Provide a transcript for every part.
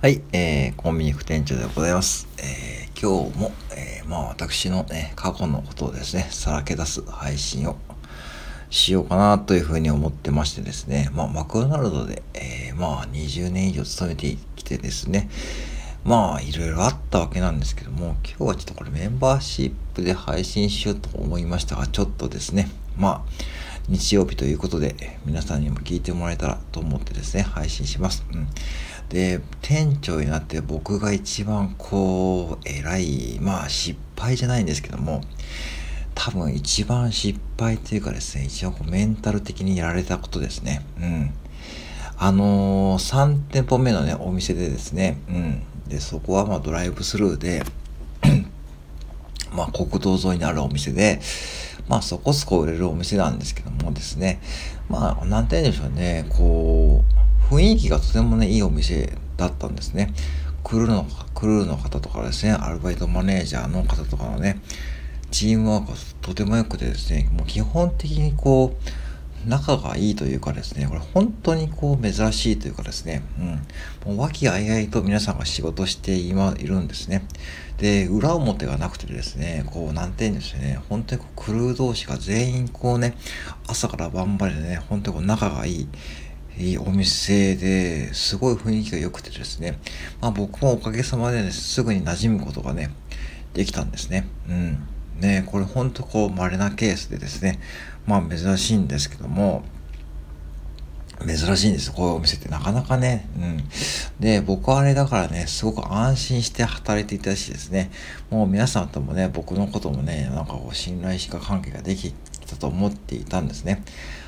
はい、えー、コンビニ副店長でございます。えー、今日も、えー、まあ私のね、過去のことをですね、さらけ出す配信をしようかなというふうに思ってましてですね、まあマクドナルドで、えー、まあ20年以上勤めてきてですね、まあいろいろあったわけなんですけども、今日はちょっとこれメンバーシップで配信しようと思いましたが、ちょっとですね、まあ日曜日ということで、皆さんにも聞いてもらえたらと思ってですね、配信します。うん、で、店長になって僕が一番こう、偉い、まあ失敗じゃないんですけども、多分一番失敗というかですね、一番こうメンタル的にやられたことですね。うん。あのー、3店舗目のね、お店でですね、うん。で、そこはまあドライブスルーで、まあ国道沿いにあるお店で、まあそこそこ売れるお店なんですけどもですね、まあなんて言うんでしょうね、こう、雰囲気がとてもね、いいお店だったんですね。クルーの、クルーの方とかですね、アルバイトマネージャーの方とかのね、チームワークがとても良くてですね、もう基本的にこう、仲がいいというかですね、これ本当にこう珍しいというかですね、うん、もう和気あいあいと皆さんが仕事して今いるんですね。で、裏表がなくてですね、こう、なんて言うんですよね、本当にこうクルー同士が全員こうね、朝から晩までね、本当にこう仲がいい、いいお店ですごい雰囲気が良くてですね、まあ僕もおかげさまでね、すぐに馴染むことがね、できたんですね。うん。ね、これほんとこう稀なケースでですね、まあ珍しいんですけども、珍しいんですこういうお店ってなかなかね。うん。で、僕はあれだからね、すごく安心して働いていたしですね、もう皆さんともね、僕のこともね、なんかこう信頼しか関係ができたと思っていたんですね。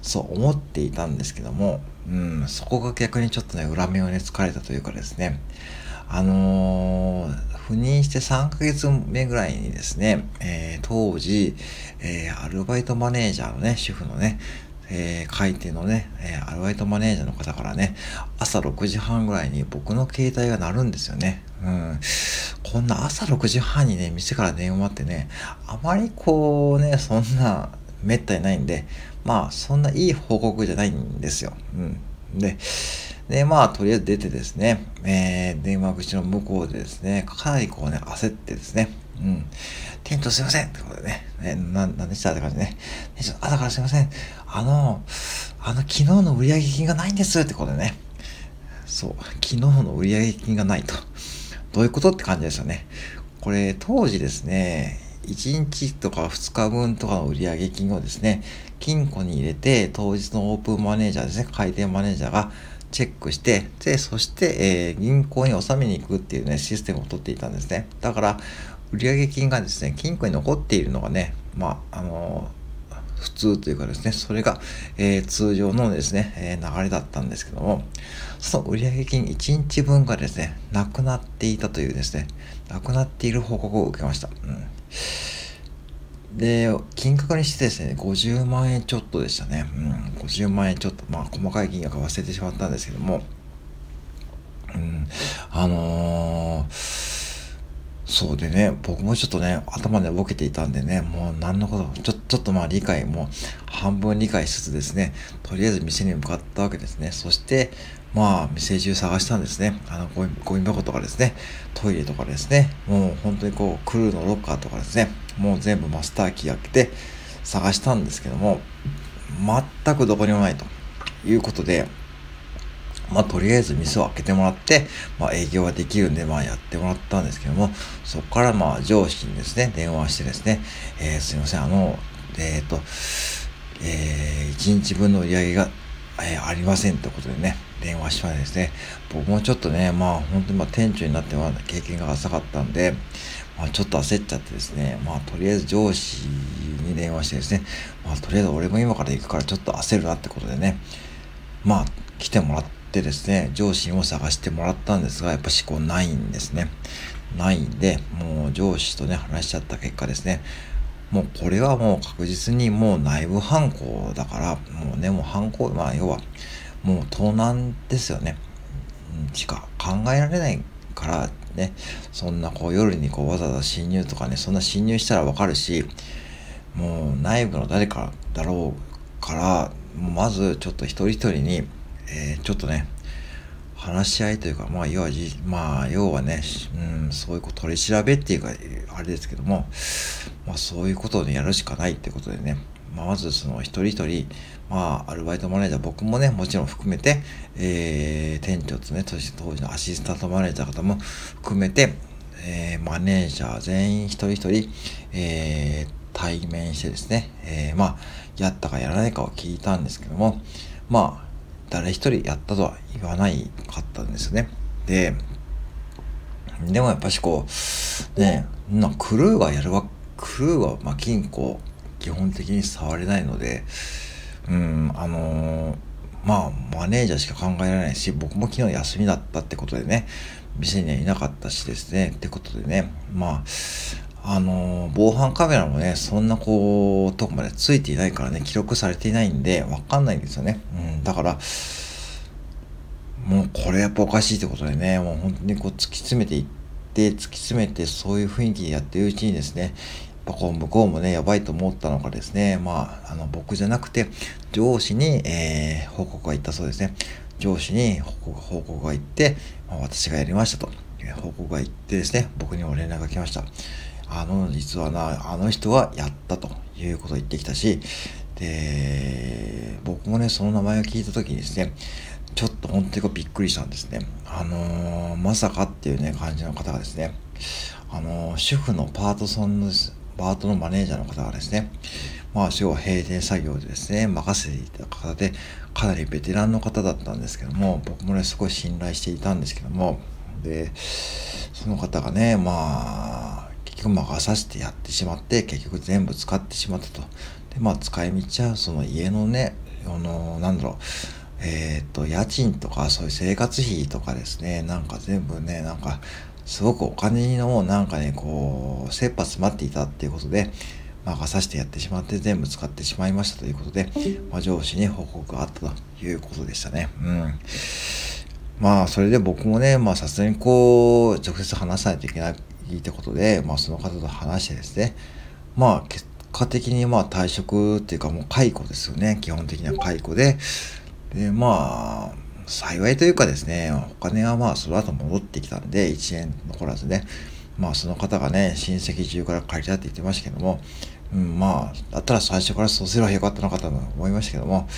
そう思っていたんですけども、うん、そこが逆にちょっとね、裏目をね、疲れたというかですね、あのー、赴任して3ヶ月目ぐらいにですね、えー、当時、えー、アルバイトマネージャーのね、主婦のね、えー、開店のね、えー、アルバイトマネージャーの方からね、朝6時半ぐらいに僕の携帯が鳴るんですよね。うん。こんな朝6時半にね、店から電話ってね、あまりこうね、そんな、めったにないんで、まあ、そんないい報告じゃないんですよ。うん。で、で、まあ、とりあえず出てですね、えー、電話口の向こうでですね、かなりこうね、焦ってですね、うん。店長すいませんってことでね、ねな、なんでしたって感じでね。店長、朝からすいません。あの、あの、昨日の売上金がないんですってことでね。そう、昨日の売上金がないと。どういうことって感じですよね。これ、当時ですね、1日とか2日分とかの売上金をですね、金庫に入れて、当日のオープンマネージャーですね、開店マネージャーがチェックして、で、そして、えー、銀行に納めに行くっていうね、システムを取っていたんですね。だから、売上金がですね、金庫に残っているのがね、まあ、あのー、普通というかですね、それが、えー、通常のですね、え、流れだったんですけども、その売上金1日分がですね、なくなっていたというですね、なくなっている報告を受けました。うんで、金額にしてですね、50万円ちょっとでしたね。うん、50万円ちょっと、まあ、細かい金額忘れてしまったんですけども、うん、あのー、そうでね、僕もちょっとね、頭でボケていたんでね、もう何のこと、ちょちょっとまあ理解も半分理解しつつですね、とりあえず店に向かったわけですね。そして、まあ、店中探したんですね。あの、ゴミ箱とかですね、トイレとかですね、もう本当にこう、クルーのロッカーとかですね、もう全部マスターキー開けて探したんですけども、全くどこにもないということで、まあ、とりあえず店を開けてもらって、まあ、営業ができるんで、まあ、やってもらったんですけども、そこから、まあ、上司にですね、電話してですね、えー、すいません、あの、えっ、ー、と、えー、1日分の売り上げが、えー、ありませんってことでね、電話しまですね、僕もちょっとね、まあ、本当にまあ、店長になっては経験が浅かったんで、まあ、ちょっと焦っちゃってですね、まあ、とりあえず上司に電話してですね、まあ、とりあえず俺も今から行くからちょっと焦るなってことでね、まあ、来てもらってですね、上司を探してもらったんですが、やっぱ思考ないんですね。ないんで、もう上司とね、話しちゃった結果ですね、もうこれはもう確実にもう内部犯行だから、もうね、もう犯行、まあ要は、もう盗難ですよね。しか考えられないからね、そんなこう夜にこうわざわざ侵入とかね、そんな侵入したらわかるし、もう内部の誰かだろうから、まずちょっと一人一人に、えー、ちょっとね、話し合いというか、まあ、要はじ、まあ、要はね、うん、そういうこと取り調べっていうか、あれですけども、まあ、そういうことを、やるしかないってことでね、まあ、まずその一人一人、まあ、アルバイトマネージャー、僕もね、もちろん含めて、えー、店長とね、当時のアシスタントマネージャー方も含めて、えー、マネージャー全員一人一人、えー、対面してですね、えー、まあ、やったかやらないかを聞いたんですけども、まあ、誰一人やったとは言わないかったんですね。で、でもやっぱしこう、ね、なクルーがやるわ、クルーは、ま、金庫、基本的に触れないので、うん、あのー、まあ、マネージャーしか考えられないし、僕も昨日休みだったってことでね、店にはいなかったしですね、ってことでね、まあ、あのー、防犯カメラもね、そんなこう、とこまでついていないからね、記録されていないんで、わかんないんですよね。うん、だから、もうこれやっぱおかしいってことでね、もう本当にこう突き詰めていって、突き詰めてそういう雰囲気でやってるうちにですね、やっぱこう向こうもね、やばいと思ったのかですね、まあ、あの僕じゃなくて、上司に、えー、報告が行ったそうですね。上司に報告報告が行って、まあ、私がやりましたと、え報告が行ってですね、僕にも連絡が来ました。あの、実はな、あの人はやったということを言ってきたし、で、僕もね、その名前を聞いた時にですね、ちょっと本当にびっくりしたんですね。あのー、まさかっていうね、感じの方がですね、あのー、主婦のパートソンの、パートのマネージャーの方がですね、まあ、要は閉店作業でですね、任せていた方で、かなりベテランの方だったんですけども、僕もね、すごい信頼していたんですけども、で、その方がね、まあ、結局任させてやってしまって、結局全部使ってしまったと。で、まあ、使い道は、その家のね、あの、なんだろう、えっ、と、家賃とか、そういう生活費とかですね、なんか全部ね、なんか、すごくお金のなんかね、こう、切羽詰まっていたっていうことで、任させてやってしまって全部使ってしまいましたということで、まあ、上司に報告があったということでしたね。うん。まあ、それで僕もね、まあ、さすがにこう、直接話さないといけないってことで、まあ、その方と話してですね、まあ、果的にまあ、退職っていうかもう解雇ですよね。基本的には解雇で、で、まあ、幸いというかですね、お金はまあ、その後戻ってきたんで、1円残らずね、まあ、その方がね、親戚中から借りたって言ってましたけども、うん、まあ、だったら最初からそうすればよかったのかと思いましたけども、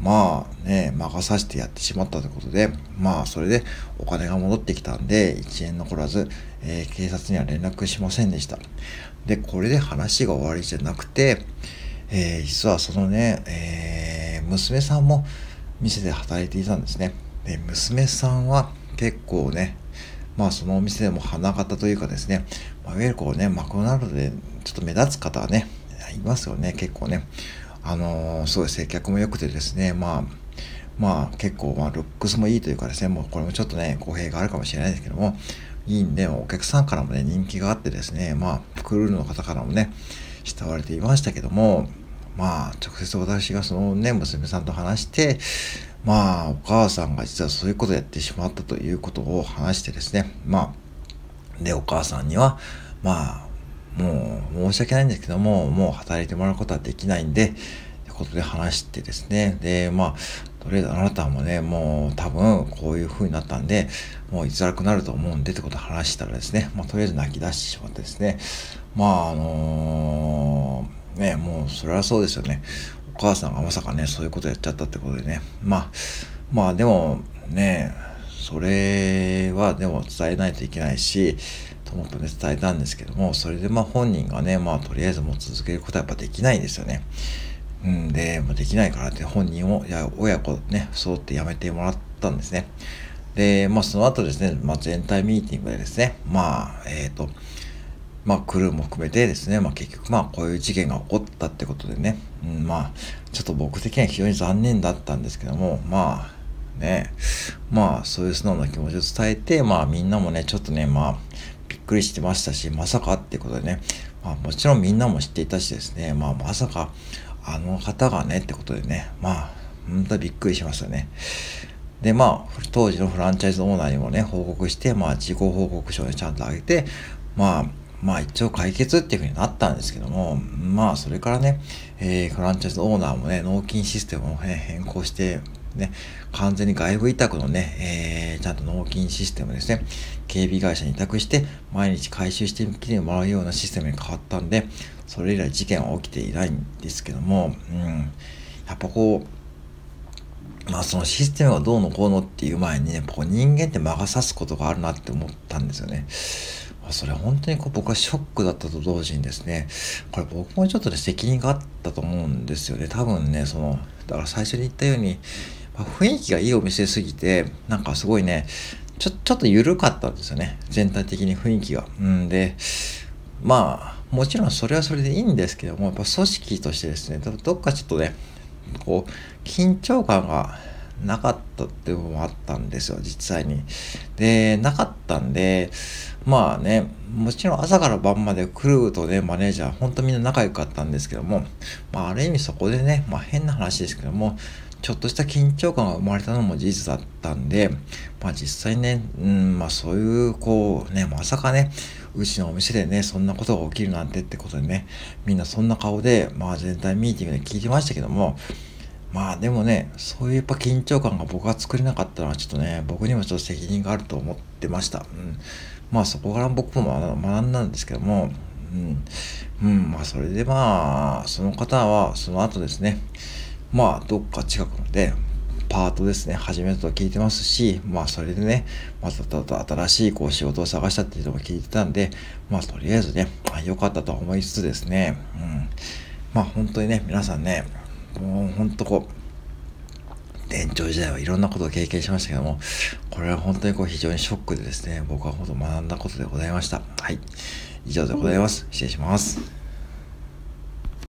まあね、任させてやってしまったということで、まあそれでお金が戻ってきたんで、1円残らず、えー、警察には連絡しませんでした。で、これで話が終わりじゃなくて、えー、実はそのね、えー、娘さんも店で働いていたんですね。で、娘さんは結構ね、まあそのお店でも花形というかですね、まあ、いわゆるこうね、マクドナルドでちょっと目立つ方はね、いますよね、結構ね。あの、すごい接客も良くてですね、まあ、まあ結構、まあルックスもいいというかですね、もうこれもちょっとね、公平があるかもしれないですけども、いいんで、お客さんからもね、人気があってですね、まあ、クルールの方からもね、慕われていましたけども、まあ、直接私がそのね、娘さんと話して、まあ、お母さんが実はそういうことをやってしまったということを話してですね、まあ、で、お母さんには、まあ、もう申し訳ないんですけども、もう働いてもらうことはできないんで、ってことで話してですね、で、まあ、とりあえずあなたもね、もう多分こういう風になったんで、もう居づらくなると思うんでってことを話したらですね、まあ、とりあえず泣き出してしまってですね、まあ、あのー、ね、もうそれはそうですよね。お母さんがまさかね、そういうことやっちゃったってことでね。まあ、まあでもね、それはでも伝えないといけないし、と思ってね、伝えたんですけども、それでまあ本人がね、まあとりあえずもう続けることはやっぱできないんですよね。うんで、もうできないからって本人を、いや、親子ね、そうってやめてもらったんですね。で、まあその後ですね、まあ全体ミーティングでですね、まあ、えっ、ー、と、まあ、クルーも含めてですね、まあ、結局、まあ、こういう事件が起こったってことでね、うん、まあ、ちょっと僕的には非常に残念だったんですけども、まあ、ね、まあ、そういう素直な気持ちを伝えて、まあ、みんなもね、ちょっとね、まあ、くりしてましたし、まさかってことでね、まあ、もちろんみんなも知っていたしですね、まあ、まさか、あの方がね、ってことでね、まあ、本当びっくりしましたね。で、まあ、当時のフランチャイズオーナーにもね、報告して、まあ、自己報告書をちゃんと上げて、まあ、まあ一応解決っていうふうになったんですけども、まあそれからね、えー、フランチャイズオーナーもね、納金システムを、ね、変更して、ね、完全に外部委託のね、えー、ちゃんと納金システムですね、警備会社に委託して、毎日回収してきてもらうようなシステムに変わったんで、それ以来事件は起きていないんですけども、うん、やっぱこう、まあそのシステムがどうのこうのっていう前にね、こう人間って魔が差すことがあるなって思ったんですよね。それ本当にこう僕はショックだったと同時にですね、これ僕もちょっとね、責任があったと思うんですよね。多分ね、その、だから最初に言ったように、雰囲気がいいお店すぎて、なんかすごいね、ちょ、ちょっと緩かったんですよね。全体的に雰囲気が。うんで、まあ、もちろんそれはそれでいいんですけども、やっぱ組織としてですね、どっかちょっとね、こう、緊張感がなかったっていうのもあったんですよ、実際に。で、なかったんで、まあね、もちろん朝から晩まで来るとね、マネージャー、ほんとみんな仲良かったんですけども、まあある意味そこでね、まあ変な話ですけども、ちょっとした緊張感が生まれたのも事実だったんで、まあ実際ね、うん、まあそういう、こうね、まさかね、うちのお店でね、そんなことが起きるなんてってことでね、みんなそんな顔で、まあ全体ミーティングで聞いてましたけども、まあでもね、そういうやっぱ緊張感が僕が作れなかったのはちょっとね、僕にもちょっと責任があると思ってました。うん、まあそこから僕も学んだんですけども、うん、うん、まあそれでまあ、その方はその後ですね、まあどっか近くのでパートですね、始めたと聞いてますし、まあそれでね、また新しいこう仕事を探したっていうのも聞いてたんで、まあとりあえずね、ま、良かったと思いつつですね、うん、まあ本当にね、皆さんね、もうほんとこう、店長時代はいろんなことを経験しましたけども、これは本当にこう非常にショックでですね、僕は本当学んだことでございました。はい。以上でございます。失礼します。